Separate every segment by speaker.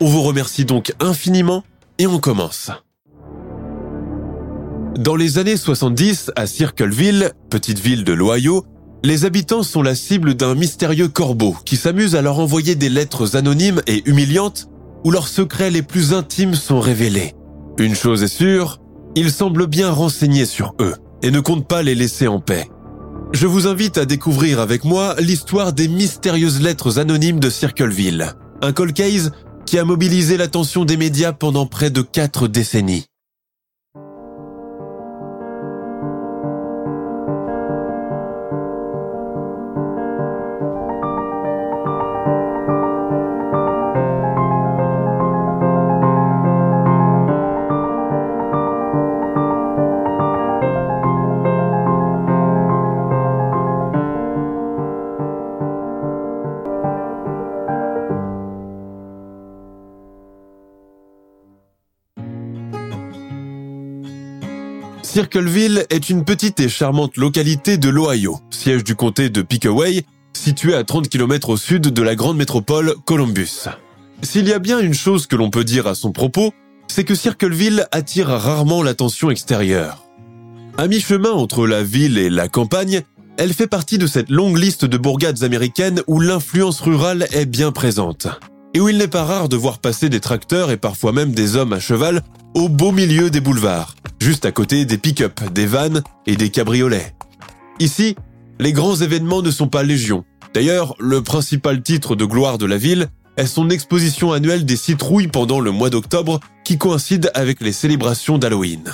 Speaker 1: On vous remercie donc infiniment et on commence. Dans les années 70, à Circleville, petite ville de l'Ohio, les habitants sont la cible d'un mystérieux corbeau qui s'amuse à leur envoyer des lettres anonymes et humiliantes où leurs secrets les plus intimes sont révélés. Une chose est sûre, il semble bien renseigné sur eux et ne compte pas les laisser en paix. Je vous invite à découvrir avec moi l'histoire des mystérieuses lettres anonymes de Circleville, un cold case qui a mobilisé l'attention des médias pendant près de quatre décennies. Circleville est une petite et charmante localité de l'Ohio, siège du comté de Pickaway, située à 30 km au sud de la grande métropole Columbus. S'il y a bien une chose que l'on peut dire à son propos, c'est que Circleville attire rarement l'attention extérieure. À mi-chemin entre la ville et la campagne, elle fait partie de cette longue liste de bourgades américaines où l'influence rurale est bien présente. Et où il n'est pas rare de voir passer des tracteurs et parfois même des hommes à cheval au beau milieu des boulevards, juste à côté des pick-up, des vannes et des cabriolets. Ici, les grands événements ne sont pas légion. D'ailleurs, le principal titre de gloire de la ville est son exposition annuelle des citrouilles pendant le mois d'octobre qui coïncide avec les célébrations d'Halloween.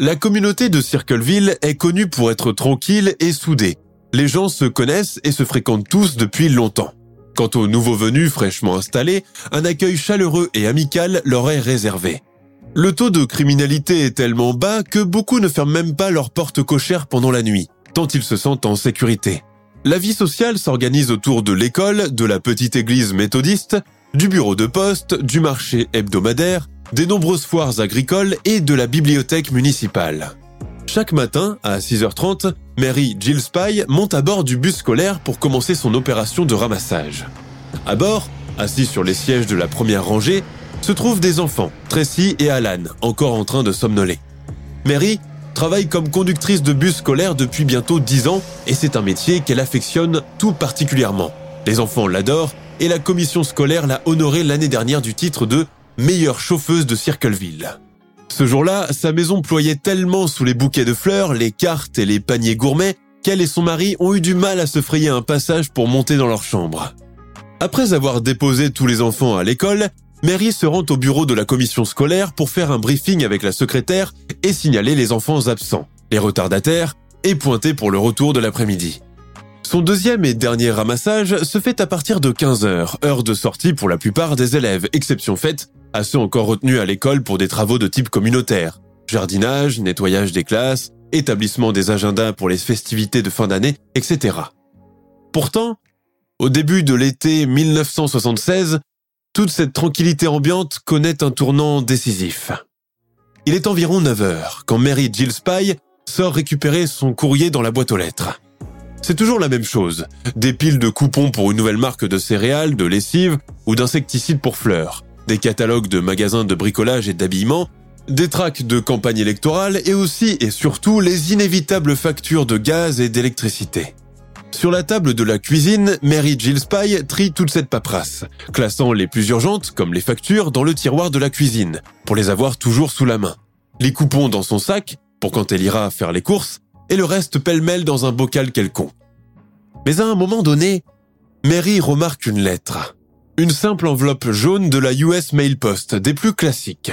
Speaker 1: La communauté de Circleville est connue pour être tranquille et soudée. Les gens se connaissent et se fréquentent tous depuis longtemps. Quant aux nouveaux venus fraîchement installés, un accueil chaleureux et amical leur est réservé. Le taux de criminalité est tellement bas que beaucoup ne ferment même pas leurs portes cochères pendant la nuit, tant ils se sentent en sécurité. La vie sociale s'organise autour de l'école, de la petite église méthodiste, du bureau de poste, du marché hebdomadaire, des nombreuses foires agricoles et de la bibliothèque municipale. Chaque matin, à 6h30, Mary Jill Spy monte à bord du bus scolaire pour commencer son opération de ramassage. À bord, assis sur les sièges de la première rangée, se trouvent des enfants, Tracy et Alan, encore en train de somnoler. Mary travaille comme conductrice de bus scolaire depuis bientôt 10 ans et c'est un métier qu'elle affectionne tout particulièrement. Les enfants l'adorent et la commission scolaire l'a honorée l'année dernière du titre de meilleure chauffeuse de Circleville. Ce jour-là, sa maison ployait tellement sous les bouquets de fleurs, les cartes et les paniers gourmets qu'elle et son mari ont eu du mal à se frayer un passage pour monter dans leur chambre. Après avoir déposé tous les enfants à l'école, Mary se rend au bureau de la commission scolaire pour faire un briefing avec la secrétaire et signaler les enfants absents, les retardataires et pointer pour le retour de l'après-midi. Son deuxième et dernier ramassage se fait à partir de 15h, heure de sortie pour la plupart des élèves, exception faite à ceux encore retenus à l'école pour des travaux de type communautaire, jardinage, nettoyage des classes, établissement des agendas pour les festivités de fin d'année, etc. Pourtant, au début de l'été 1976, toute cette tranquillité ambiante connaît un tournant décisif. Il est environ 9 heures quand Mary Jill Spy sort récupérer son courrier dans la boîte aux lettres. C'est toujours la même chose. Des piles de coupons pour une nouvelle marque de céréales, de lessive ou d'insecticides pour fleurs. Des catalogues de magasins de bricolage et d'habillement des tracts de campagne électorale et aussi et surtout les inévitables factures de gaz et d'électricité. Sur la table de la cuisine, Mary Jill Spy trie toute cette paperasse, classant les plus urgentes, comme les factures, dans le tiroir de la cuisine, pour les avoir toujours sous la main. Les coupons dans son sac, pour quand elle ira faire les courses, et le reste pêle-mêle dans un bocal quelconque. Mais à un moment donné, Mary remarque une lettre. Une simple enveloppe jaune de la US Mail Post, des plus classiques.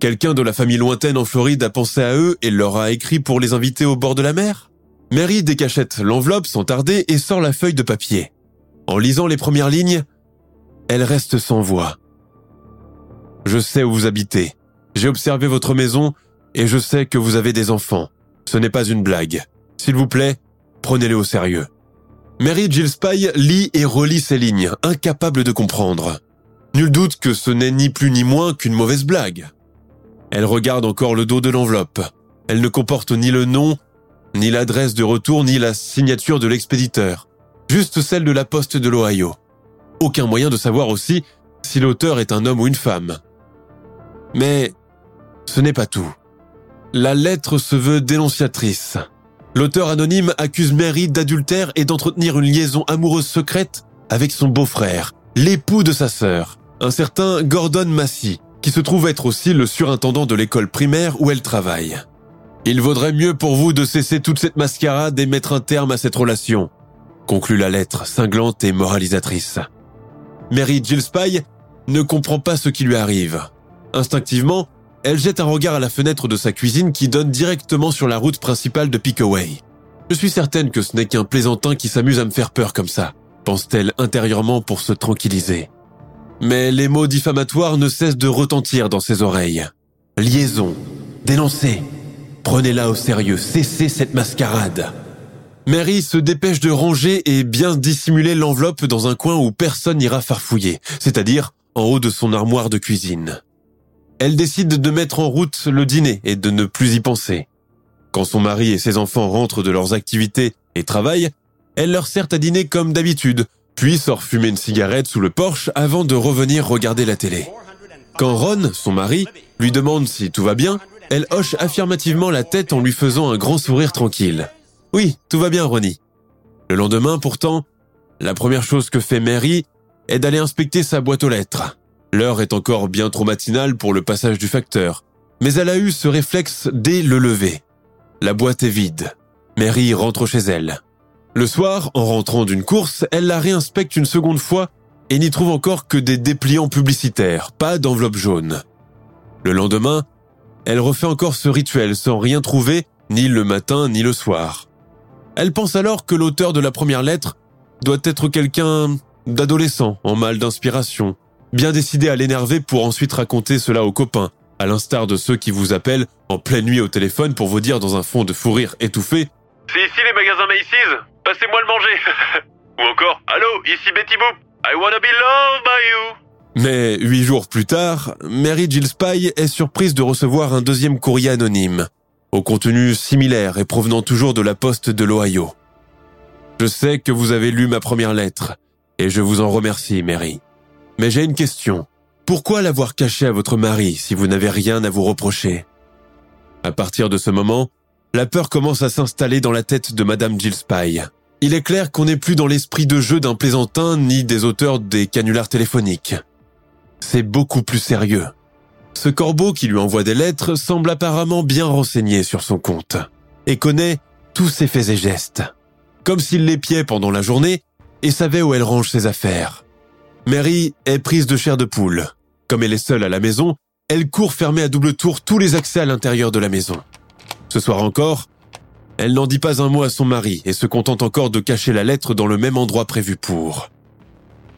Speaker 1: Quelqu'un de la famille lointaine en Floride a pensé à eux et leur a écrit pour les inviter au bord de la mer Mary décachette l'enveloppe sans tarder et sort la feuille de papier. En lisant les premières lignes, elle reste sans voix. Je sais où vous habitez. J'ai observé votre maison et je sais que vous avez des enfants. Ce n'est pas une blague. S'il vous plaît, prenez-les au sérieux. Mary Jill lit et relit ces lignes, incapable de comprendre. Nul doute que ce n'est ni plus ni moins qu'une mauvaise blague. Elle regarde encore le dos de l'enveloppe. Elle ne comporte ni le nom, ni l'adresse de retour, ni la signature de l'expéditeur. Juste celle de la poste de l'Ohio. Aucun moyen de savoir aussi si l'auteur est un homme ou une femme. Mais ce n'est pas tout. La lettre se veut dénonciatrice. L'auteur anonyme accuse Mary d'adultère et d'entretenir une liaison amoureuse secrète avec son beau-frère, l'époux de sa sœur, un certain Gordon Massey, qui se trouve être aussi le surintendant de l'école primaire où elle travaille. Il vaudrait mieux pour vous de cesser toute cette mascarade et mettre un terme à cette relation, conclut la lettre cinglante et moralisatrice. Mary Gillespie ne comprend pas ce qui lui arrive. Instinctivement, elle jette un regard à la fenêtre de sa cuisine qui donne directement sur la route principale de Pickaway. Je suis certaine que ce n'est qu'un plaisantin qui s'amuse à me faire peur comme ça, pense-t-elle intérieurement pour se tranquilliser. Mais les mots diffamatoires ne cessent de retentir dans ses oreilles. Liaison, dénoncer, Prenez-la au sérieux, cessez cette mascarade. Mary se dépêche de ranger et bien dissimuler l'enveloppe dans un coin où personne n'ira farfouiller, c'est-à-dire en haut de son armoire de cuisine. Elle décide de mettre en route le dîner et de ne plus y penser. Quand son mari et ses enfants rentrent de leurs activités et travaillent, elle leur sert à dîner comme d'habitude, puis sort fumer une cigarette sous le porche avant de revenir regarder la télé. Quand Ron, son mari, lui demande si tout va bien, elle hoche affirmativement la tête en lui faisant un grand sourire tranquille. Oui, tout va bien, Ronnie. Le lendemain, pourtant, la première chose que fait Mary est d'aller inspecter sa boîte aux lettres. L'heure est encore bien trop matinale pour le passage du facteur, mais elle a eu ce réflexe dès le lever. La boîte est vide. Mary rentre chez elle. Le soir, en rentrant d'une course, elle la réinspecte une seconde fois et n'y trouve encore que des dépliants publicitaires, pas d'enveloppe jaune. Le lendemain, elle refait encore ce rituel sans rien trouver, ni le matin ni le soir. Elle pense alors que l'auteur de la première lettre doit être quelqu'un d'adolescent en mal d'inspiration, bien décidé à l'énerver pour ensuite raconter cela aux copains, à l'instar de ceux qui vous appellent en pleine nuit au téléphone pour vous dire dans un fond de fou rire étouffé.
Speaker 2: C'est ici les magasins Macy's. Passez-moi le manger. Ou encore Allô, ici Betty Boop. I wanna be loved by you.
Speaker 1: Mais huit jours plus tard, Mary Jill Spy est surprise de recevoir un deuxième courrier anonyme, au contenu similaire et provenant toujours de la poste de l'Ohio. Je sais que vous avez lu ma première lettre, et je vous en remercie, Mary. Mais j'ai une question. Pourquoi l'avoir cachée à votre mari si vous n'avez rien à vous reprocher? À partir de ce moment, la peur commence à s'installer dans la tête de Madame Jill Spy. Il est clair qu'on n'est plus dans l'esprit de jeu d'un plaisantin ni des auteurs des canulars téléphoniques c'est beaucoup plus sérieux. Ce corbeau qui lui envoie des lettres semble apparemment bien renseigné sur son compte et connaît tous ses faits et gestes, comme s'il l'épiait pendant la journée et savait où elle range ses affaires. Mary est prise de chair de poule. Comme elle est seule à la maison, elle court fermer à double tour tous les accès à l'intérieur de la maison. Ce soir encore, elle n'en dit pas un mot à son mari et se contente encore de cacher la lettre dans le même endroit prévu pour.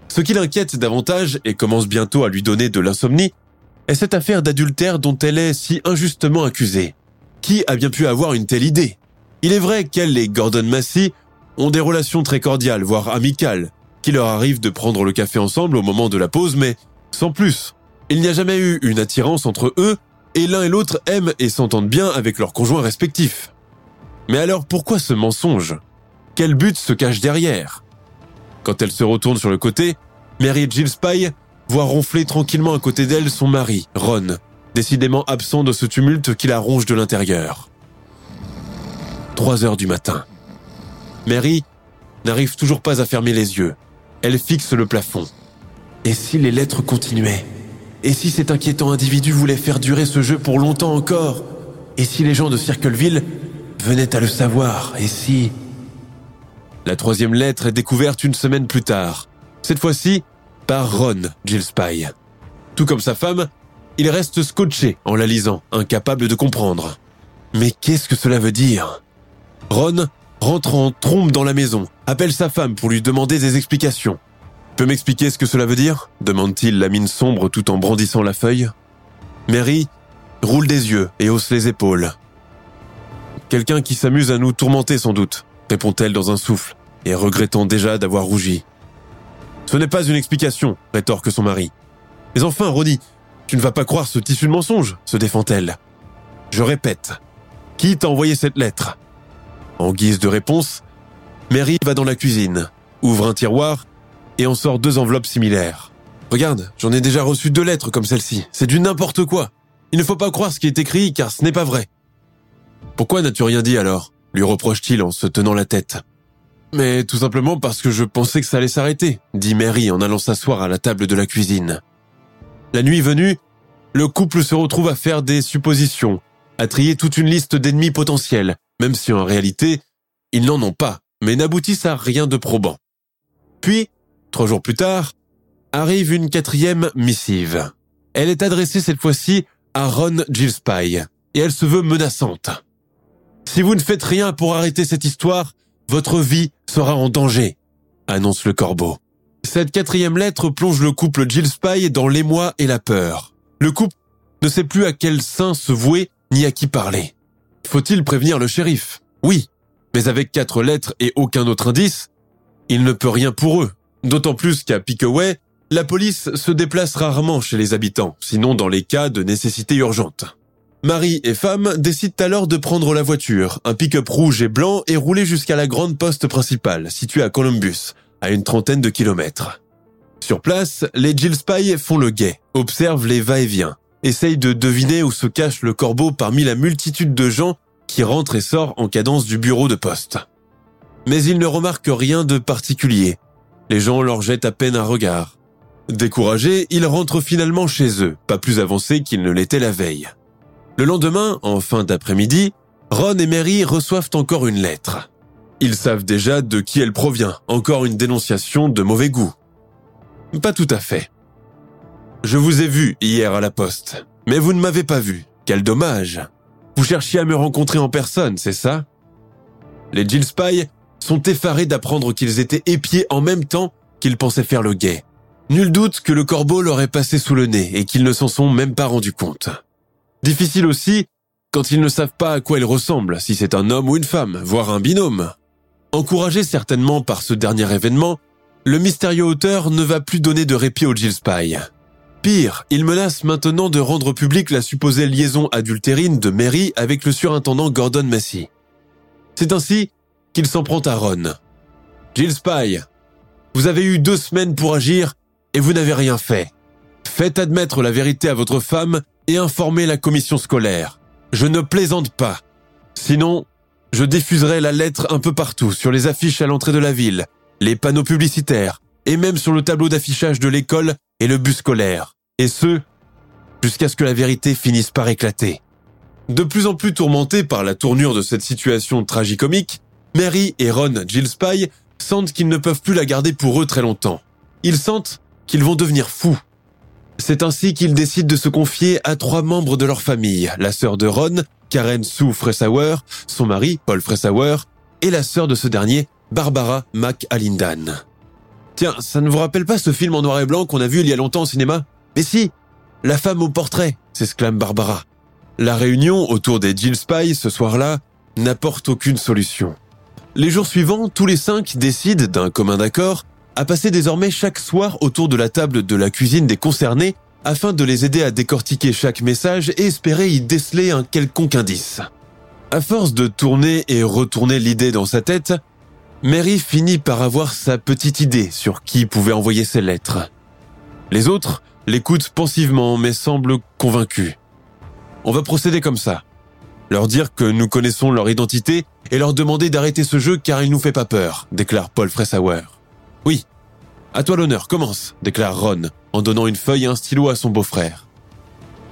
Speaker 1: Ce qui l'inquiète davantage et commence bientôt à lui donner de l'insomnie est cette affaire d'adultère dont elle est si injustement accusée. Qui a bien pu avoir une telle idée? Il est vrai qu'elle et Gordon Massey ont des relations très cordiales, voire amicales, qui leur arrive de prendre le café ensemble au moment de la pause, mais sans plus. Il n'y a jamais eu une attirance entre eux, et l'un et l'autre aiment et s'entendent bien avec leurs conjoints respectifs. Mais alors pourquoi ce mensonge? Quel but se cache derrière? Quand elle se retourne sur le côté, Mary Jill Spy voit ronfler tranquillement à côté d'elle son mari, Ron, décidément absent de ce tumulte qui la ronge de l'intérieur. 3 heures du matin. Mary n'arrive toujours pas à fermer les yeux. Elle fixe le plafond. Et si les lettres continuaient? Et si cet inquiétant individu voulait faire durer ce jeu pour longtemps encore? Et si les gens de Circleville venaient à le savoir? Et si... La troisième lettre est découverte une semaine plus tard? Cette fois-ci, par Ron Gillespie. Tout comme sa femme, il reste scotché en la lisant, incapable de comprendre. Mais qu'est-ce que cela veut dire? Ron rentre en trompe dans la maison, appelle sa femme pour lui demander des explications. Peux m'expliquer ce que cela veut dire? demande-t-il la mine sombre tout en brandissant la feuille. Mary roule des yeux et hausse les épaules. Quelqu'un qui s'amuse à nous tourmenter sans doute, répond-elle dans un souffle, et regrettant déjà d'avoir rougi. Ce n'est pas une explication, rétorque son mari. Mais enfin, Ronnie, tu ne vas pas croire ce tissu de mensonge, se défend-elle. Je répète, qui t'a envoyé cette lettre? En guise de réponse, Mary va dans la cuisine, ouvre un tiroir et en sort deux enveloppes similaires. Regarde, j'en ai déjà reçu deux lettres comme celle-ci. C'est du n'importe quoi. Il ne faut pas croire ce qui est écrit car ce n'est pas vrai. Pourquoi n'as-tu rien dit alors? lui reproche-t-il en se tenant la tête. Mais tout simplement parce que je pensais que ça allait s'arrêter, dit Mary en allant s'asseoir à la table de la cuisine. La nuit venue, le couple se retrouve à faire des suppositions, à trier toute une liste d'ennemis potentiels, même si en réalité, ils n'en ont pas, mais n'aboutissent à rien de probant. Puis, trois jours plus tard, arrive une quatrième missive. Elle est adressée cette fois-ci à Ron Gillespie, et elle se veut menaçante. Si vous ne faites rien pour arrêter cette histoire, votre vie sera en danger, annonce le corbeau. Cette quatrième lettre plonge le couple Gillespie dans l'émoi et la peur. Le couple ne sait plus à quel saint se vouer ni à qui parler. Faut-il prévenir le shérif? Oui, mais avec quatre lettres et aucun autre indice, il ne peut rien pour eux. D'autant plus qu'à Pickaway, la police se déplace rarement chez les habitants, sinon dans les cas de nécessité urgente. Marie et femme décident alors de prendre la voiture, un pick-up rouge et blanc, et rouler jusqu'à la grande poste principale, située à Columbus, à une trentaine de kilomètres. Sur place, les Gillespie font le guet, observent les va-et-vient, essayent de deviner où se cache le corbeau parmi la multitude de gens qui rentrent et sortent en cadence du bureau de poste. Mais ils ne remarquent rien de particulier. Les gens leur jettent à peine un regard. Découragés, ils rentrent finalement chez eux, pas plus avancés qu'ils ne l'étaient la veille. Le lendemain, en fin d'après-midi, Ron et Mary reçoivent encore une lettre. Ils savent déjà de qui elle provient, encore une dénonciation de mauvais goût. Pas tout à fait. Je vous ai vu hier à la poste, mais vous ne m'avez pas vu. Quel dommage. Vous cherchiez à me rencontrer en personne, c'est ça? Les Jill Spy sont effarés d'apprendre qu'ils étaient épiés en même temps qu'ils pensaient faire le guet. Nul doute que le corbeau leur est passé sous le nez et qu'ils ne s'en sont même pas rendus compte. Difficile aussi quand ils ne savent pas à quoi il ressemble, si c'est un homme ou une femme, voire un binôme. Encouragé certainement par ce dernier événement, le mystérieux auteur ne va plus donner de répit au Jill Spy. Pire, il menace maintenant de rendre publique la supposée liaison adultérine de Mary avec le surintendant Gordon Massey. C'est ainsi qu'il s'en prend à Ron. Jill Spy, vous avez eu deux semaines pour agir et vous n'avez rien fait. Faites admettre la vérité à votre femme et informer la commission scolaire. Je ne plaisante pas. Sinon, je diffuserai la lettre un peu partout, sur les affiches à l'entrée de la ville, les panneaux publicitaires, et même sur le tableau d'affichage de l'école et le bus scolaire. Et ce, jusqu'à ce que la vérité finisse par éclater. De plus en plus tourmentés par la tournure de cette situation tragicomique, Mary et Ron Gillespie sentent qu'ils ne peuvent plus la garder pour eux très longtemps. Ils sentent qu'ils vont devenir fous c'est ainsi qu'ils décident de se confier à trois membres de leur famille, la sœur de Ron, Karen Sue Fressauer, son mari, Paul Fressauer, et la sœur de ce dernier, Barbara McAlindan. Tiens, ça ne vous rappelle pas ce film en noir et blanc qu'on a vu il y a longtemps au cinéma? Mais si La femme au portrait s'exclame Barbara. La réunion autour des Jill Spy ce soir-là n'apporte aucune solution. Les jours suivants, tous les cinq décident d'un commun accord à passer désormais chaque soir autour de la table de la cuisine des concernés afin de les aider à décortiquer chaque message et espérer y déceler un quelconque indice. À force de tourner et retourner l'idée dans sa tête, Mary finit par avoir sa petite idée sur qui pouvait envoyer ces lettres. Les autres l'écoutent pensivement mais semblent convaincus. on va procéder comme ça. Leur dire que nous connaissons leur identité et leur demander d'arrêter ce jeu car il nous fait pas peur, déclare Paul Fressauer. Oui. À toi l'honneur, commence, déclare Ron, en donnant une feuille et un stylo à son beau-frère.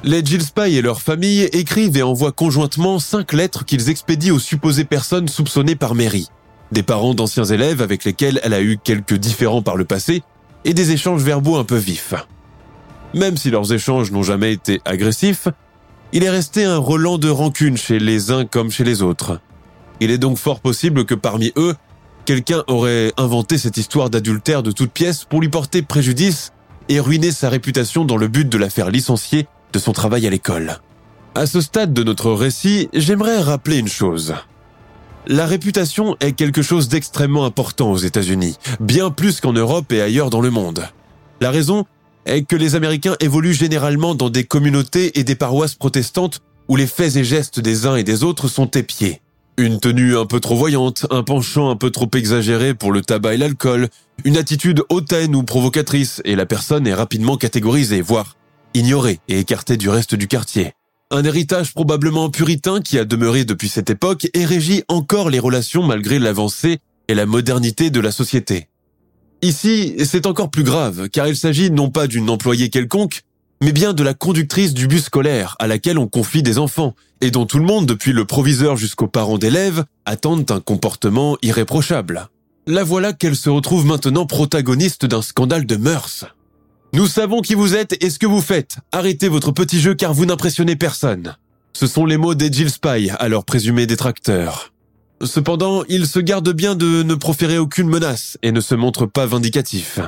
Speaker 1: Les Jill Spy et leur famille écrivent et envoient conjointement cinq lettres qu'ils expédient aux supposées personnes soupçonnées par Mary. Des parents d'anciens élèves avec lesquels elle a eu quelques différends par le passé et des échanges verbaux un peu vifs. Même si leurs échanges n'ont jamais été agressifs, il est resté un relent de rancune chez les uns comme chez les autres. Il est donc fort possible que parmi eux, quelqu'un aurait inventé cette histoire d'adultère de toute pièce pour lui porter préjudice et ruiner sa réputation dans le but de la faire licencier de son travail à l'école. À ce stade de notre récit, j'aimerais rappeler une chose. La réputation est quelque chose d'extrêmement important aux États-Unis, bien plus qu'en Europe et ailleurs dans le monde. La raison est que les Américains évoluent généralement dans des communautés et des paroisses protestantes où les faits et gestes des uns et des autres sont épiés. Une tenue un peu trop voyante, un penchant un peu trop exagéré pour le tabac et l'alcool, une attitude hautaine ou provocatrice, et la personne est rapidement catégorisée, voire ignorée et écartée du reste du quartier. Un héritage probablement puritain qui a demeuré depuis cette époque et régit encore les relations malgré l'avancée et la modernité de la société. Ici, c'est encore plus grave, car il s'agit non pas d'une employée quelconque, mais bien de la conductrice du bus scolaire à laquelle on confie des enfants, et dont tout le monde, depuis le proviseur jusqu'aux parents d'élèves, attendent un comportement irréprochable. La voilà qu'elle se retrouve maintenant protagoniste d'un scandale de mœurs. Nous savons qui vous êtes et ce que vous faites. Arrêtez votre petit jeu car vous n'impressionnez personne. Ce sont les mots des Jill Spy leur présumé détracteur. Cependant, il se garde bien de ne proférer aucune menace et ne se montre pas vindicatif.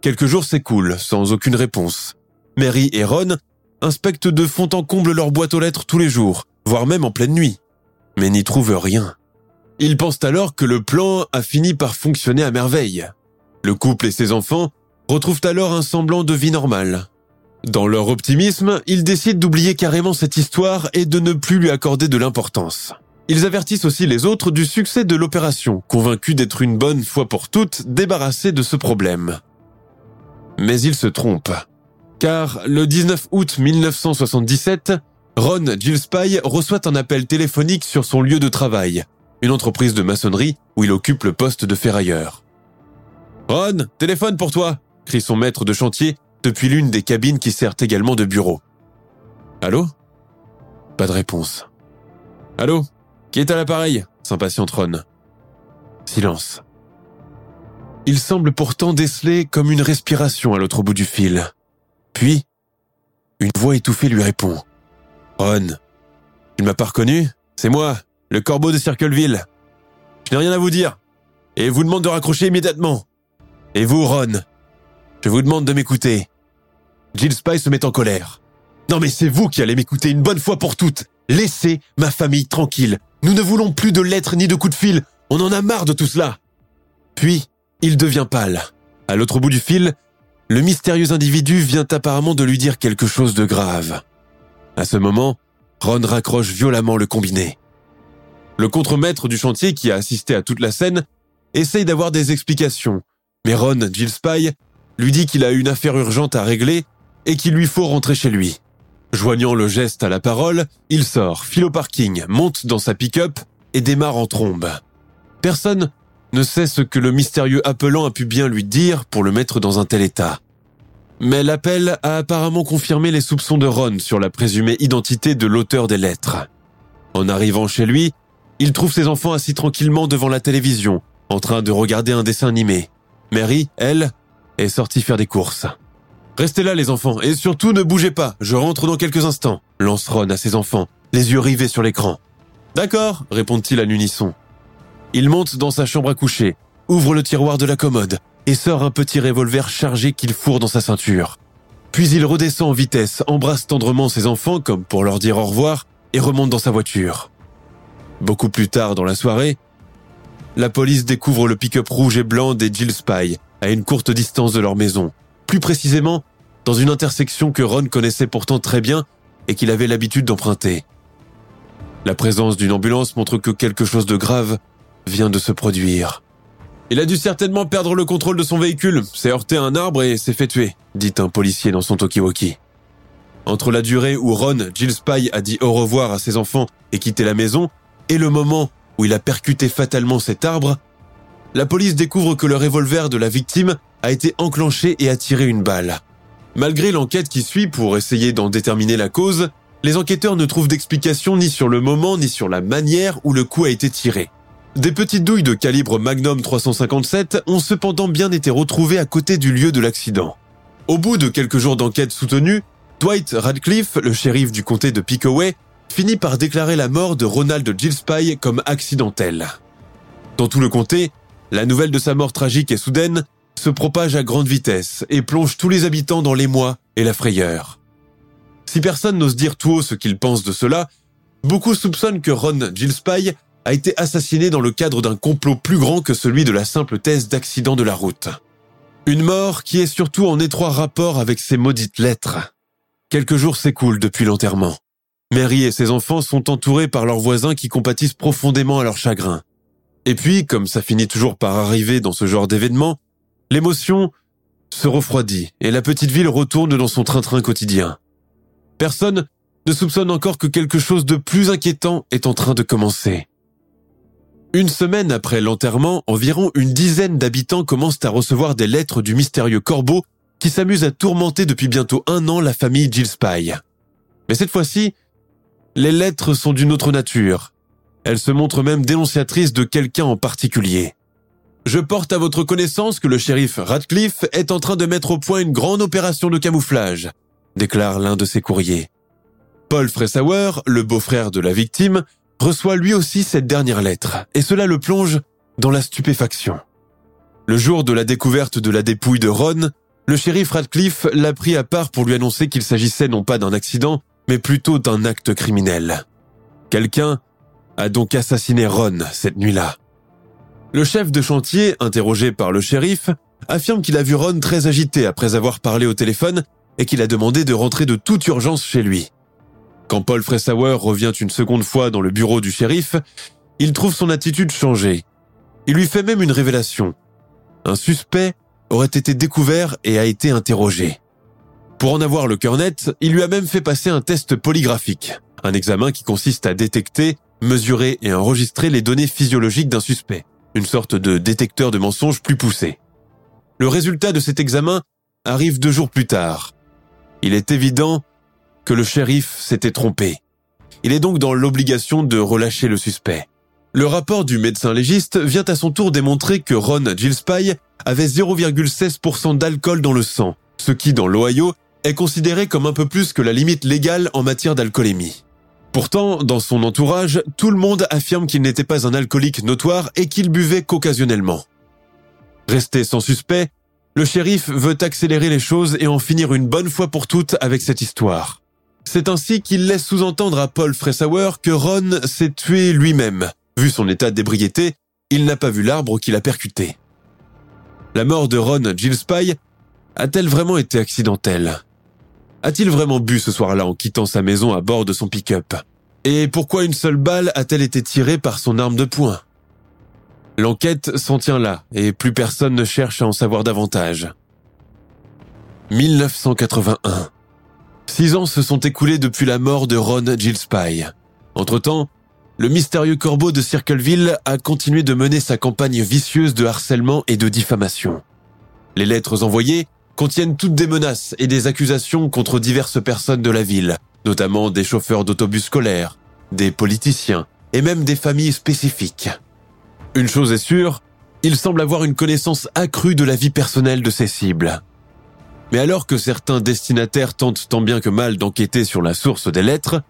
Speaker 1: Quelques jours s'écoulent sans aucune réponse. Mary et Ron inspectent de fond en comble leur boîte aux lettres tous les jours, voire même en pleine nuit, mais n'y trouvent rien. Ils pensent alors que le plan a fini par fonctionner à merveille. Le couple et ses enfants retrouvent alors un semblant de vie normale. Dans leur optimisme, ils décident d'oublier carrément cette histoire et de ne plus lui accorder de l'importance. Ils avertissent aussi les autres du succès de l'opération, convaincus d'être une bonne fois pour toutes débarrassés de ce problème. Mais ils se trompent. Car le 19 août 1977, Ron Gillespie reçoit un appel téléphonique sur son lieu de travail, une entreprise de maçonnerie où il occupe le poste de ferrailleur. Ron, téléphone pour toi, crie son maître de chantier depuis l'une des cabines qui sert également de bureau. Allô? Pas de réponse. Allô? Qui est à l'appareil? S'impatiente Ron. Silence. Il semble pourtant déceler comme une respiration à l'autre bout du fil. Puis, une voix étouffée lui répond. Ron, tu ne m'as pas reconnu? C'est moi, le corbeau de Circleville. Je n'ai rien à vous dire. Et vous demande de raccrocher immédiatement. Et vous, Ron, je vous demande de m'écouter. Jill Spy se met en colère. Non mais c'est vous qui allez m'écouter une bonne fois pour toutes. Laissez ma famille tranquille. Nous ne voulons plus de lettres ni de coups de fil. On en a marre de tout cela. Puis, il devient pâle. À l'autre bout du fil, le mystérieux individu vient apparemment de lui dire quelque chose de grave. À ce moment, Ron raccroche violemment le combiné. Le contremaître du chantier qui a assisté à toute la scène essaye d'avoir des explications, mais Ron Gillespie lui dit qu'il a une affaire urgente à régler et qu'il lui faut rentrer chez lui. Joignant le geste à la parole, il sort, file au parking, monte dans sa pick-up et démarre en trombe. Personne ne sait ce que le mystérieux appelant a pu bien lui dire pour le mettre dans un tel état. Mais l'appel a apparemment confirmé les soupçons de Ron sur la présumée identité de l'auteur des lettres. En arrivant chez lui, il trouve ses enfants assis tranquillement devant la télévision, en train de regarder un dessin animé. Mary, elle, est sortie faire des courses. Restez là les enfants, et surtout ne bougez pas, je rentre dans quelques instants, lance Ron à ses enfants, les yeux rivés sur l'écran. D'accord, répondent-ils à l'unisson. Il monte dans sa chambre à coucher, ouvre le tiroir de la commode et sort un petit revolver chargé qu'il fourre dans sa ceinture. Puis il redescend en vitesse, embrasse tendrement ses enfants comme pour leur dire au revoir et remonte dans sa voiture. Beaucoup plus tard dans la soirée, la police découvre le pick-up rouge et blanc des Jill Spy à une courte distance de leur maison, plus précisément dans une intersection que Ron connaissait pourtant très bien et qu'il avait l'habitude d'emprunter. La présence d'une ambulance montre que quelque chose de grave vient de se produire. Il a dû certainement perdre le contrôle de son véhicule, s'est heurté à un arbre et s'est fait tuer, dit un policier dans son talkie-walkie. Entre la durée où Ron Jill Spy a dit au revoir à ses enfants et quitté la maison, et le moment où il a percuté fatalement cet arbre, la police découvre que le revolver de la victime a été enclenché et a tiré une balle. Malgré l'enquête qui suit pour essayer d'en déterminer la cause, les enquêteurs ne trouvent d'explication ni sur le moment ni sur la manière où le coup a été tiré. Des petites douilles de calibre Magnum 357 ont cependant bien été retrouvées à côté du lieu de l'accident. Au bout de quelques jours d'enquête soutenue, Dwight Radcliffe, le shérif du comté de Pickaway, finit par déclarer la mort de Ronald Gillespie comme accidentelle. Dans tout le comté, la nouvelle de sa mort tragique et soudaine se propage à grande vitesse et plonge tous les habitants dans l'émoi et la frayeur. Si personne n'ose dire tout haut ce qu'il pense de cela, beaucoup soupçonnent que Ron Gillespie a été assassiné dans le cadre d'un complot plus grand que celui de la simple thèse d'accident de la route. Une mort qui est surtout en étroit rapport avec ces maudites lettres. Quelques jours s'écoulent depuis l'enterrement. Mary et ses enfants sont entourés par leurs voisins qui compatissent profondément à leur chagrin. Et puis, comme ça finit toujours par arriver dans ce genre d'événement, l'émotion se refroidit et la petite ville retourne dans son train-train quotidien. Personne ne soupçonne encore que quelque chose de plus inquiétant est en train de commencer. Une semaine après l'enterrement, environ une dizaine d'habitants commencent à recevoir des lettres du mystérieux corbeau qui s'amuse à tourmenter depuis bientôt un an la famille Jill Spy. Mais cette fois-ci, les lettres sont d'une autre nature. Elles se montrent même dénonciatrices de quelqu'un en particulier. Je porte à votre connaissance que le shérif Radcliffe est en train de mettre au point une grande opération de camouflage déclare l'un de ses courriers. Paul Fressauer, le beau-frère de la victime, reçoit lui aussi cette dernière lettre, et cela le plonge dans la stupéfaction. Le jour de la découverte de la dépouille de Ron, le shérif Radcliffe l'a pris à part pour lui annoncer qu'il s'agissait non pas d'un accident, mais plutôt d'un acte criminel. Quelqu'un a donc assassiné Ron cette nuit-là. Le chef de chantier, interrogé par le shérif, affirme qu'il a vu Ron très agité après avoir parlé au téléphone et qu'il a demandé de rentrer de toute urgence chez lui. Quand Paul Fressauer revient une seconde fois dans le bureau du shérif, il trouve son attitude changée. Il lui fait même une révélation. Un suspect aurait été découvert et a été interrogé. Pour en avoir le cœur net, il lui a même fait passer un test polygraphique, un examen qui consiste à détecter, mesurer et enregistrer les données physiologiques d'un suspect, une sorte de détecteur de mensonges plus poussé. Le résultat de cet examen arrive deux jours plus tard, il est évident que le shérif s'était trompé. Il est donc dans l'obligation de relâcher le suspect. Le rapport du médecin légiste vient à son tour démontrer que Ron Gillespie avait 0,16% d'alcool dans le sang, ce qui, dans l'Ohio, est considéré comme un peu plus que la limite légale en matière d'alcoolémie. Pourtant, dans son entourage, tout le monde affirme qu'il n'était pas un alcoolique notoire et qu'il buvait qu'occasionnellement. Resté sans suspect, le shérif veut accélérer les choses et en finir une bonne fois pour toutes avec cette histoire. C'est ainsi qu'il laisse sous-entendre à Paul Fressauer que Ron s'est tué lui-même. Vu son état d'ébriété, il n'a pas vu l'arbre qu'il a percuté. La mort de Ron Gillespie a-t-elle vraiment été accidentelle? A-t-il vraiment bu ce soir-là en quittant sa maison à bord de son pick-up? Et pourquoi une seule balle a-t-elle été tirée par son arme de poing? L'enquête s'en tient là et plus personne ne cherche à en savoir davantage. 1981. Six ans se sont écoulés depuis la mort de Ron Gillespie. Entre-temps, le mystérieux corbeau de Circleville a continué de mener sa campagne vicieuse de harcèlement et de diffamation. Les lettres envoyées contiennent toutes des menaces et des accusations contre diverses personnes de la ville, notamment des chauffeurs d'autobus scolaires, des politiciens et même des familles spécifiques. Une chose est sûre, il semble avoir une connaissance accrue de la vie personnelle de ses cibles. Mais alors que certains destinataires tentent tant bien que mal d'enquêter sur la source des lettres,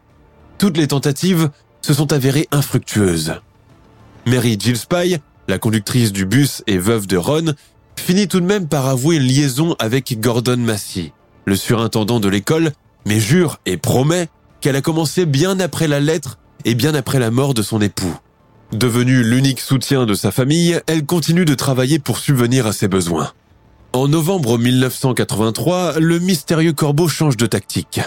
Speaker 1: toutes les tentatives se sont avérées infructueuses. Mary Gillespie, la conductrice du bus et veuve de Ron, finit tout de même par avouer une liaison avec Gordon Massey, le surintendant de l'école, mais jure et promet qu'elle a commencé bien après la lettre et bien après la mort de son époux. Devenue l'unique soutien de sa famille, elle continue de travailler pour subvenir à ses besoins. En novembre 1983, le mystérieux corbeau change de tactique.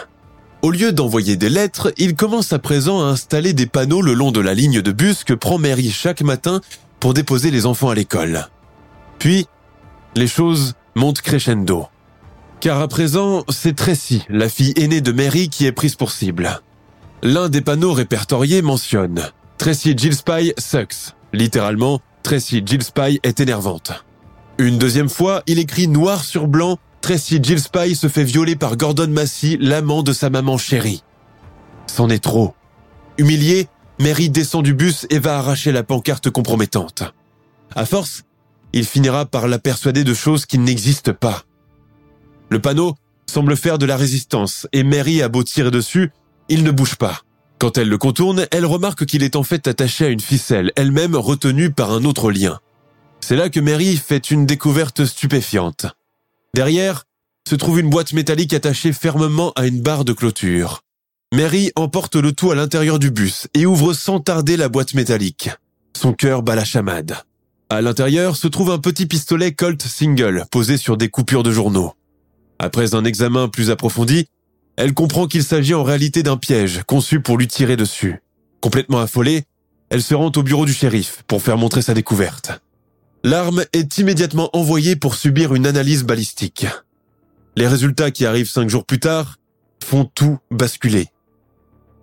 Speaker 1: Au lieu d'envoyer des lettres, il commence à présent à installer des panneaux le long de la ligne de bus que prend Mary chaque matin pour déposer les enfants à l'école. Puis, les choses montent crescendo. Car à présent, c'est Tracy, la fille aînée de Mary, qui est prise pour cible. L'un des panneaux répertoriés mentionne Tracy Gillespie sucks. Littéralement, Tracy Gillespie est énervante. Une deuxième fois, il écrit noir sur blanc Tracy Gillespie se fait violer par Gordon Massey, l'amant de sa maman chérie. C'en est trop. Humilié, Mary descend du bus et va arracher la pancarte compromettante. À force, il finira par la persuader de choses qui n'existent pas. Le panneau semble faire de la résistance et Mary a beau tirer dessus, il ne bouge pas. Quand elle le contourne, elle remarque qu'il est en fait attaché à une ficelle, elle-même retenue par un autre lien. C'est là que Mary fait une découverte stupéfiante. Derrière se trouve une boîte métallique attachée fermement à une barre de clôture. Mary emporte le tout à l'intérieur du bus et ouvre sans tarder la boîte métallique. Son cœur bat la chamade. À l'intérieur se trouve un petit pistolet Colt Single posé sur des coupures de journaux. Après un examen plus approfondi, elle comprend qu'il s'agit en réalité d'un piège conçu pour lui tirer dessus. Complètement affolée, elle se rend au bureau du shérif pour faire montrer sa découverte. L'arme est immédiatement envoyée pour subir une analyse balistique. Les résultats qui arrivent cinq jours plus tard font tout basculer.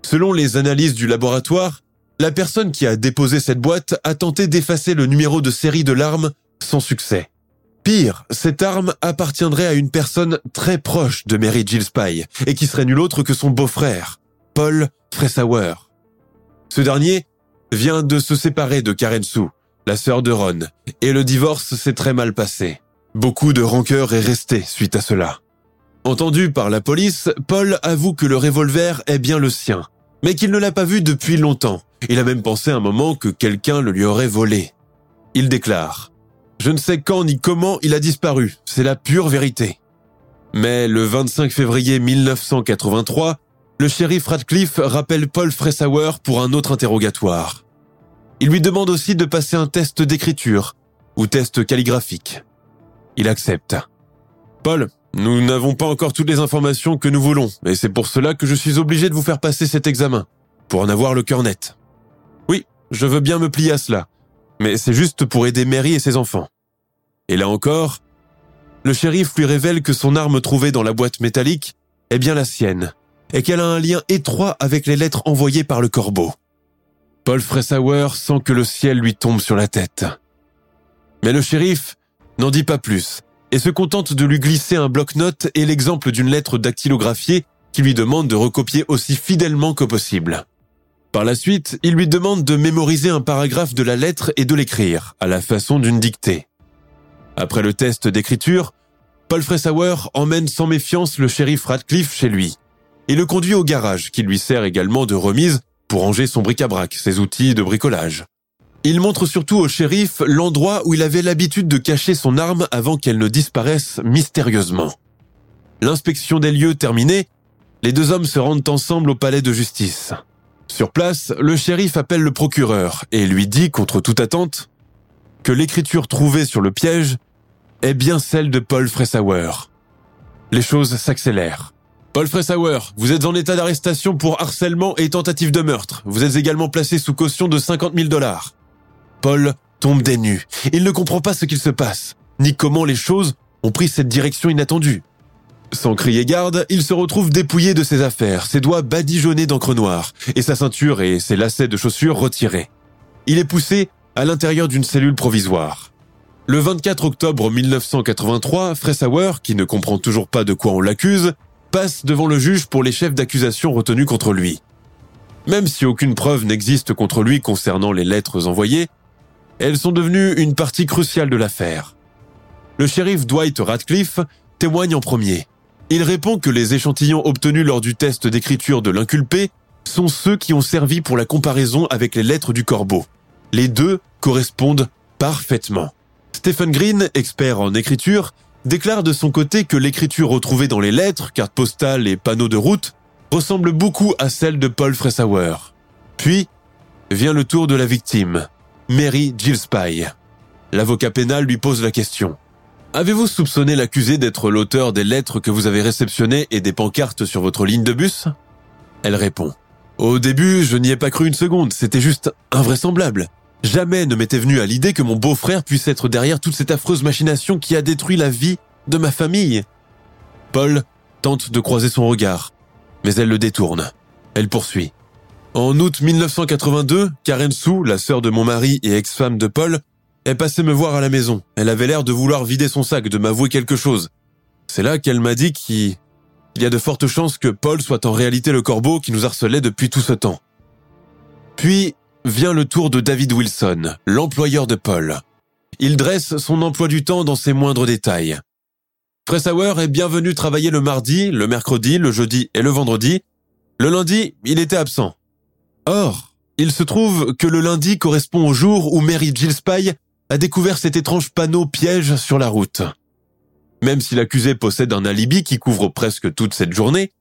Speaker 1: Selon les analyses du laboratoire, la personne qui a déposé cette boîte a tenté d'effacer le numéro de série de l'arme sans succès. Pire, cette arme appartiendrait à une personne très proche de Mary Gillespie et qui serait nul autre que son beau-frère, Paul Fressauer. Ce dernier vient de se séparer de Karen Sue, la sœur de Ron, et le divorce s'est très mal passé. Beaucoup de rancœur est resté suite à cela. Entendu par la police, Paul avoue que le revolver est bien le sien, mais qu'il ne l'a pas vu depuis longtemps. Il a même pensé un moment que quelqu'un le lui aurait volé. Il déclare je ne sais quand ni comment il a disparu, c'est la pure vérité. Mais le 25 février 1983, le shérif Radcliffe rappelle Paul Fressauer pour un autre interrogatoire. Il lui demande aussi de passer un test d'écriture ou test calligraphique. Il accepte. Paul, nous n'avons pas encore toutes les informations que nous voulons, et c'est pour cela que je suis obligé de vous faire passer cet examen, pour en avoir le cœur net. Je veux bien me plier à cela, mais c'est juste pour aider Mary et ses enfants. Et là encore, le shérif lui révèle que son arme trouvée dans la boîte métallique est bien la sienne, et qu'elle a un lien étroit avec les lettres envoyées par le corbeau. Paul Fressauer sent que le ciel lui tombe sur la tête. Mais le shérif n'en dit pas plus, et se contente de lui glisser un bloc-notes et l'exemple d'une lettre dactylographiée qui lui demande de recopier aussi fidèlement que possible. Par la suite, il lui demande de mémoriser un paragraphe de la lettre et de l'écrire, à la façon d'une dictée. Après le test d'écriture, Paul Fressauer emmène sans méfiance le shérif Radcliffe chez lui et le conduit au garage qui lui sert également de remise pour ranger son bric-à-brac, ses outils de bricolage. Il montre surtout au shérif l'endroit où il avait l'habitude de cacher son arme avant qu'elle ne disparaisse mystérieusement. L'inspection des lieux terminée, les deux hommes se rendent ensemble au palais de justice. Sur place, le shérif appelle le procureur et lui dit, contre toute attente, que l'écriture trouvée sur le piège est bien celle de Paul Fressauer. Les choses s'accélèrent. Paul Fressauer, vous êtes en état d'arrestation pour harcèlement et tentative de meurtre. Vous êtes également placé sous caution de 50 000 dollars. Paul tombe des nues. Il ne comprend pas ce qu'il se passe, ni comment les choses ont pris cette direction inattendue. Sans crier garde, il se retrouve dépouillé de ses affaires, ses doigts badigeonnés d'encre noire, et sa ceinture et ses lacets de chaussures retirés. Il est poussé à l'intérieur d'une cellule provisoire. Le 24 octobre 1983, Fressauer, qui ne comprend toujours pas de quoi on l'accuse, passe devant le juge pour les chefs d'accusation retenus contre lui. Même si aucune preuve n'existe contre lui concernant les lettres envoyées, elles sont devenues une partie cruciale de l'affaire. Le shérif Dwight Radcliffe témoigne en premier. Il répond que les échantillons obtenus lors du test d'écriture de l'inculpé sont ceux qui ont servi pour la comparaison avec les lettres du corbeau. Les deux correspondent parfaitement. Stephen Green, expert en écriture, déclare de son côté que l'écriture retrouvée dans les lettres, cartes postales et panneaux de route ressemble beaucoup à celle de Paul Fressauer. Puis vient le tour de la victime, Mary Gillespie. L'avocat pénal lui pose la question. Avez-vous soupçonné l'accusé d'être l'auteur des lettres que vous avez réceptionnées et des pancartes sur votre ligne de bus? Elle répond. Au début, je n'y ai pas cru une seconde, c'était juste invraisemblable. Jamais ne m'était venu à l'idée que mon beau-frère puisse être derrière toute cette affreuse machination qui a détruit la vie de ma famille. Paul tente de croiser son regard, mais elle le détourne. Elle poursuit. En août 1982, Karen Sue, la sœur de mon mari et ex-femme de Paul, est passée me voir à la maison. Elle avait l'air de vouloir vider son sac, de m'avouer quelque chose. C'est là qu'elle m'a dit qu'il y a de fortes chances que Paul soit en réalité le corbeau qui nous harcelait depuis tout ce temps. Puis vient le tour de David Wilson, l'employeur de Paul. Il dresse son emploi du temps dans ses moindres détails. Fressauer est bienvenu travailler le mardi, le mercredi, le jeudi et le vendredi. Le lundi, il était absent. Or, il se trouve que le lundi correspond au jour où Mary Gillespie a découvert cet étrange panneau piège sur la route. Même si l'accusé possède un alibi qui couvre presque toute cette journée,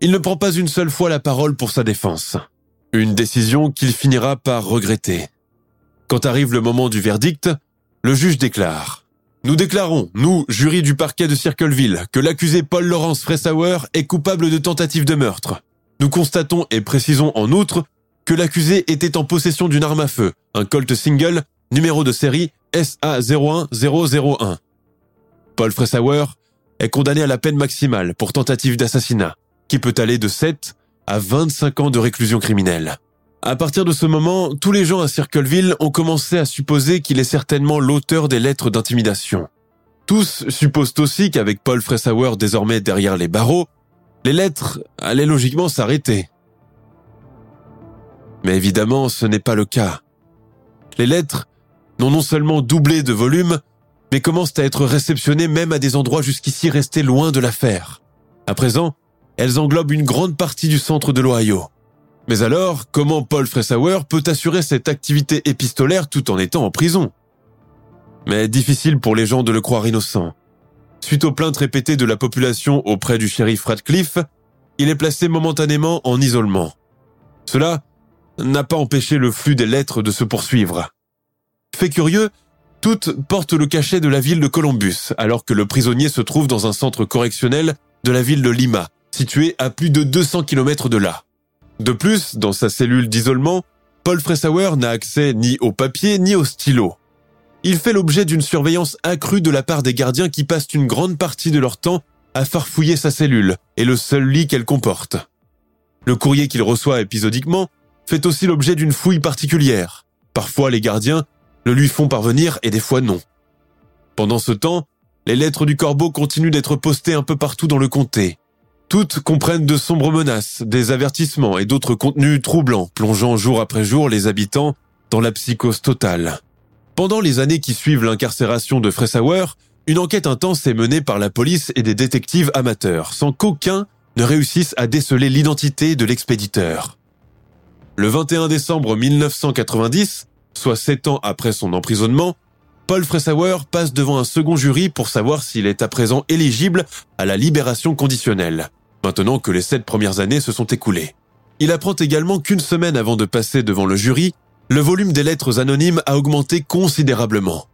Speaker 1: il ne prend pas une seule fois la parole pour sa défense. Une décision qu'il finira par regretter. Quand arrive le moment du verdict, le juge déclare Nous déclarons, nous, jury du parquet de Circleville, que l'accusé Paul Laurence Fressauer est coupable de tentative de meurtre. Nous constatons et précisons en outre que l'accusé était en possession d'une arme à feu, un Colt single, numéro de série SA01001. Paul Fressauer est condamné à la peine maximale pour tentative d'assassinat, qui peut aller de 7 à 25 ans de réclusion criminelle. À partir de ce moment, tous les gens à Circleville ont commencé à supposer qu'il est certainement l'auteur des lettres d'intimidation. Tous supposent aussi qu'avec Paul Fressauer désormais derrière les barreaux, les lettres allaient logiquement s'arrêter. Mais évidemment, ce n'est pas le cas. Les lettres non seulement doublé de volume, mais commencent à être réceptionnées même à des endroits jusqu'ici restés loin de l'affaire. À présent, elles englobent une grande partie du centre de l'Ohio. Mais alors, comment Paul Fressauer peut assurer cette activité épistolaire tout en étant en prison? Mais difficile pour les gens de le croire innocent. Suite aux plaintes répétées de la population auprès du shérif Radcliffe, il est placé momentanément en isolement. Cela n'a pas empêché le flux des lettres de se poursuivre. Fait curieux, toutes portent le cachet de la ville de Columbus, alors que le prisonnier se trouve dans un centre correctionnel de la ville de Lima, situé à plus de 200 km de là. De plus, dans sa cellule d'isolement, Paul Fressauer n'a accès ni au papier ni au stylo il fait l'objet d'une surveillance accrue de la part des gardiens qui passent une grande partie de leur temps à farfouiller sa cellule et le seul lit qu'elle comporte. Le courrier qu'il reçoit épisodiquement fait aussi l'objet d'une fouille particulière. Parfois les gardiens le lui font parvenir et des fois non. Pendant ce temps, les lettres du corbeau continuent d'être postées un peu partout dans le comté. Toutes comprennent de sombres menaces, des avertissements et d'autres contenus troublants, plongeant jour après jour les habitants dans la psychose totale. Pendant les années qui suivent l'incarcération de Fressauer, une enquête intense est menée par la police et des détectives amateurs, sans qu'aucun ne réussisse à déceler l'identité de l'expéditeur. Le 21 décembre 1990, soit sept ans après son emprisonnement, Paul Fressauer passe devant un second jury pour savoir s'il est à présent éligible à la libération conditionnelle, maintenant que les sept premières années se sont écoulées. Il apprend également qu'une semaine avant de passer devant le jury, le volume des lettres anonymes a augmenté considérablement.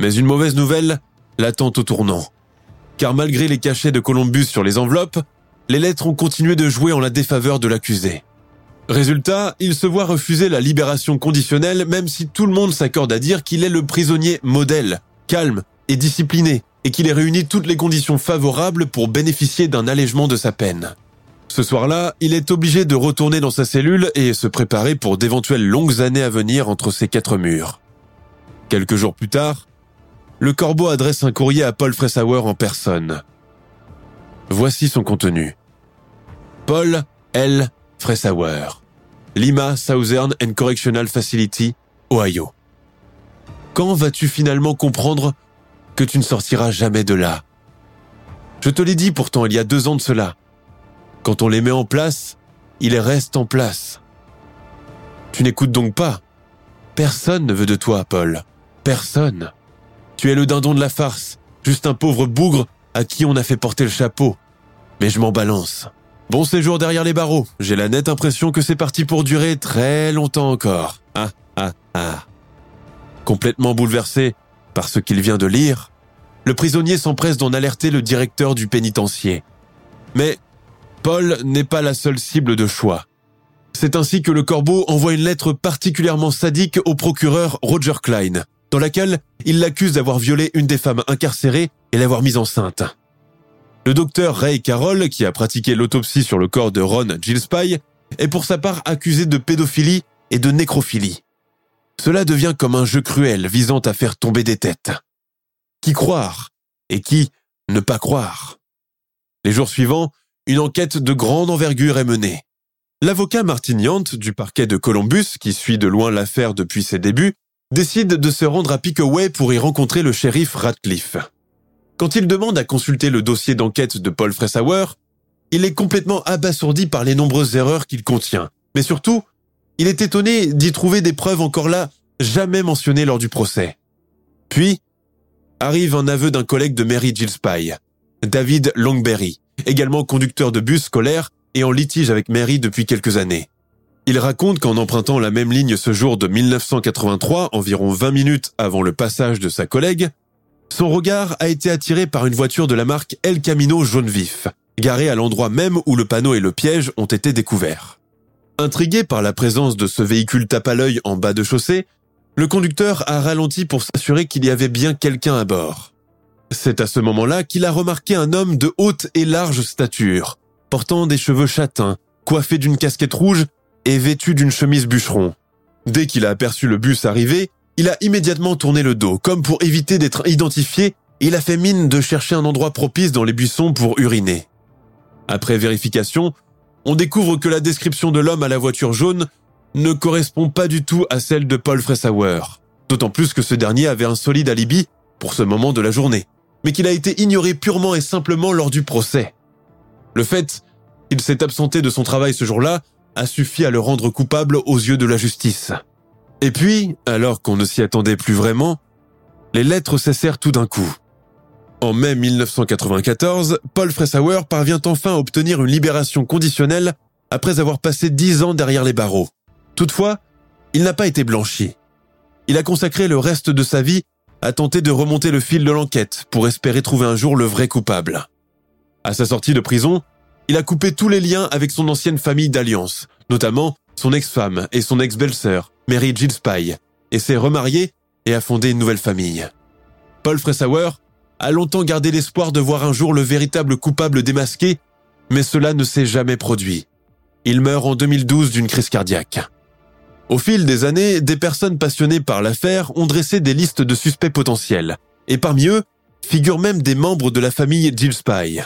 Speaker 1: Mais une mauvaise nouvelle l'attend au tournant. Car malgré les cachets de Columbus sur les enveloppes, les lettres ont continué de jouer en la défaveur de l'accusé. Résultat, il se voit refuser la libération conditionnelle même si tout le monde s'accorde à dire qu'il est le prisonnier modèle, calme et discipliné, et qu'il ait réuni toutes les conditions favorables pour bénéficier d'un allègement de sa peine. Ce soir-là, il est obligé de retourner dans sa cellule et se préparer pour d'éventuelles longues années à venir entre ces quatre murs. Quelques jours plus tard, le corbeau adresse un courrier à Paul Fressauer en personne. Voici son contenu. Paul L. Fressauer, Lima Southern and Correctional Facility, Ohio. Quand vas-tu finalement comprendre que tu ne sortiras jamais de là? Je te l'ai dit pourtant il y a deux ans de cela. Quand on les met en place, ils restent en place. Tu n'écoutes donc pas. Personne ne veut de toi, Paul. Personne. Tu es le dindon de la farce, juste un pauvre bougre à qui on a fait porter le chapeau. Mais je m'en balance. Bon séjour derrière les barreaux. J'ai la nette impression que c'est parti pour durer très longtemps encore. Ah, ah, ah. Complètement bouleversé par ce qu'il vient de lire, le prisonnier s'empresse d'en alerter le directeur du pénitencier. Mais Paul n'est pas la seule cible de choix. C'est ainsi que le corbeau envoie une lettre particulièrement sadique au procureur Roger Klein, dans laquelle il l'accuse d'avoir violé une des femmes incarcérées et l'avoir mise enceinte. Le docteur Ray Carroll, qui a pratiqué l'autopsie sur le corps de Ron Gillespie, est pour sa part accusé de pédophilie et de nécrophilie. Cela devient comme un jeu cruel visant à faire tomber des têtes. Qui croire et qui ne pas croire? Les jours suivants, une enquête de grande envergure est menée. L'avocat Martin Yant du parquet de Columbus, qui suit de loin l'affaire depuis ses débuts, décide de se rendre à Pickaway pour y rencontrer le shérif Radcliffe. Quand il demande à consulter le dossier d'enquête de Paul Fressauer, il est complètement abasourdi par les nombreuses erreurs qu'il contient. Mais surtout, il est étonné d'y trouver des preuves encore là jamais mentionnées lors du procès. Puis, arrive un aveu d'un collègue de Mary Gillespie, David Longberry, également conducteur de bus scolaire et en litige avec Mary depuis quelques années. Il raconte qu'en empruntant la même ligne ce jour de 1983, environ 20 minutes avant le passage de sa collègue, son regard a été attiré par une voiture de la marque El Camino jaune vif, garée à l'endroit même où le panneau et le piège ont été découverts. Intrigué par la présence de ce véhicule tape à l'œil en bas de chaussée, le conducteur a ralenti pour s'assurer qu'il y avait bien quelqu'un à bord. C'est à ce moment-là qu'il a remarqué un homme de haute et large stature, portant des cheveux châtains, coiffé d'une casquette rouge et vêtu d'une chemise bûcheron. Dès qu'il a aperçu le bus arriver, il a immédiatement tourné le dos, comme pour éviter d'être identifié, il a fait mine de chercher un endroit propice dans les buissons pour uriner. Après vérification, on découvre que la description de l'homme à la voiture jaune ne correspond pas du tout à celle de Paul Fressauer, d'autant plus que ce dernier avait un solide alibi pour ce moment de la journée, mais qu'il a été ignoré purement et simplement lors du procès. Le fait qu'il s'est absenté de son travail ce jour-là a suffi à le rendre coupable aux yeux de la justice. Et puis, alors qu'on ne s'y attendait plus vraiment, les lettres cessèrent tout d'un coup. En mai 1994, Paul Fressauer parvient enfin à obtenir une libération conditionnelle après avoir passé dix ans derrière les barreaux. Toutefois, il n'a pas été blanchi. Il a consacré le reste de sa vie à tenter de remonter le fil de l'enquête pour espérer trouver un jour le vrai coupable. À sa sortie de prison, il a coupé tous les liens avec son ancienne famille d'alliance, notamment son ex-femme et son ex-belle-sœur, Mary Gillespie, et s'est remarié et a fondé une nouvelle famille. Paul Fressauer a longtemps gardé l'espoir de voir un jour le véritable coupable démasqué, mais cela ne s'est jamais produit. Il meurt en 2012 d'une crise cardiaque. Au fil des années, des personnes passionnées par l'affaire ont dressé des listes de suspects potentiels, et parmi eux figurent même des membres de la famille Gillespie.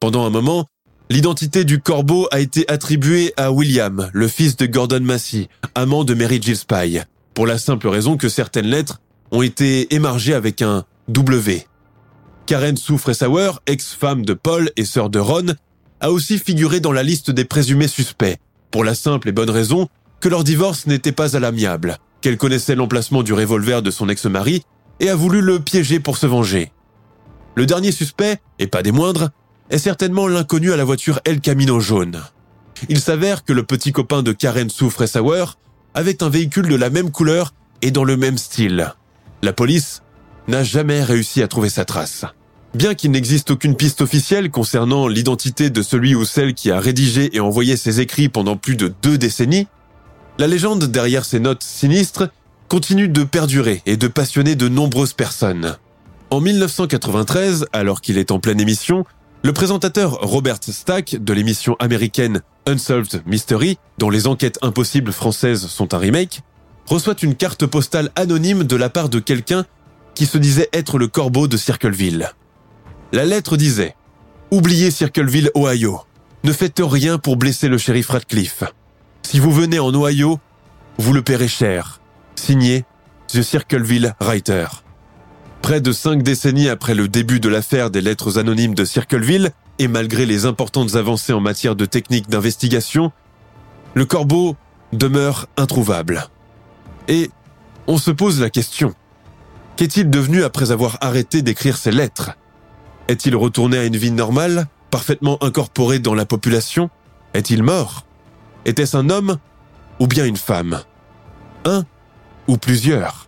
Speaker 1: Pendant un moment, l'identité du corbeau a été attribuée à William, le fils de Gordon Massey, amant de Mary Gillespie, pour la simple raison que certaines lettres ont été émargées avec un W. Karen Sue ex-femme de Paul et sœur de Ron, a aussi figuré dans la liste des présumés suspects, pour la simple et bonne raison que leur divorce n'était pas à l'amiable, qu'elle connaissait l'emplacement du revolver de son ex-mari et a voulu le piéger pour se venger. Le dernier suspect, et pas des moindres, est certainement l'inconnu à la voiture El Camino jaune. Il s'avère que le petit copain de Karen Sue Fressauer avait un véhicule de la même couleur et dans le même style. La police n'a jamais réussi à trouver sa trace. Bien qu'il n'existe aucune piste officielle concernant l'identité de celui ou celle qui a rédigé et envoyé ces écrits pendant plus de deux décennies, la légende derrière ces notes sinistres continue de perdurer et de passionner de nombreuses personnes. En 1993, alors qu'il est en pleine émission, le présentateur Robert Stack de l'émission américaine Unsolved Mystery, dont les enquêtes impossibles françaises sont un remake, reçoit une carte postale anonyme de la part de quelqu'un qui se disait être le corbeau de Circleville. La lettre disait Oubliez Circleville, Ohio. Ne faites rien pour blesser le shérif Radcliffe. Si vous venez en Ohio, vous le paierez cher. Signé The Circleville Writer. Près de cinq décennies après le début de l'affaire des lettres anonymes de Circleville, et malgré les importantes avancées en matière de techniques d'investigation, le corbeau demeure introuvable. Et on se pose la question. Qu'est-il devenu après avoir arrêté d'écrire ces lettres? Est-il retourné à une vie normale, parfaitement incorporé dans la population? Est-il mort? Était-ce un homme ou bien une femme? Un ou plusieurs?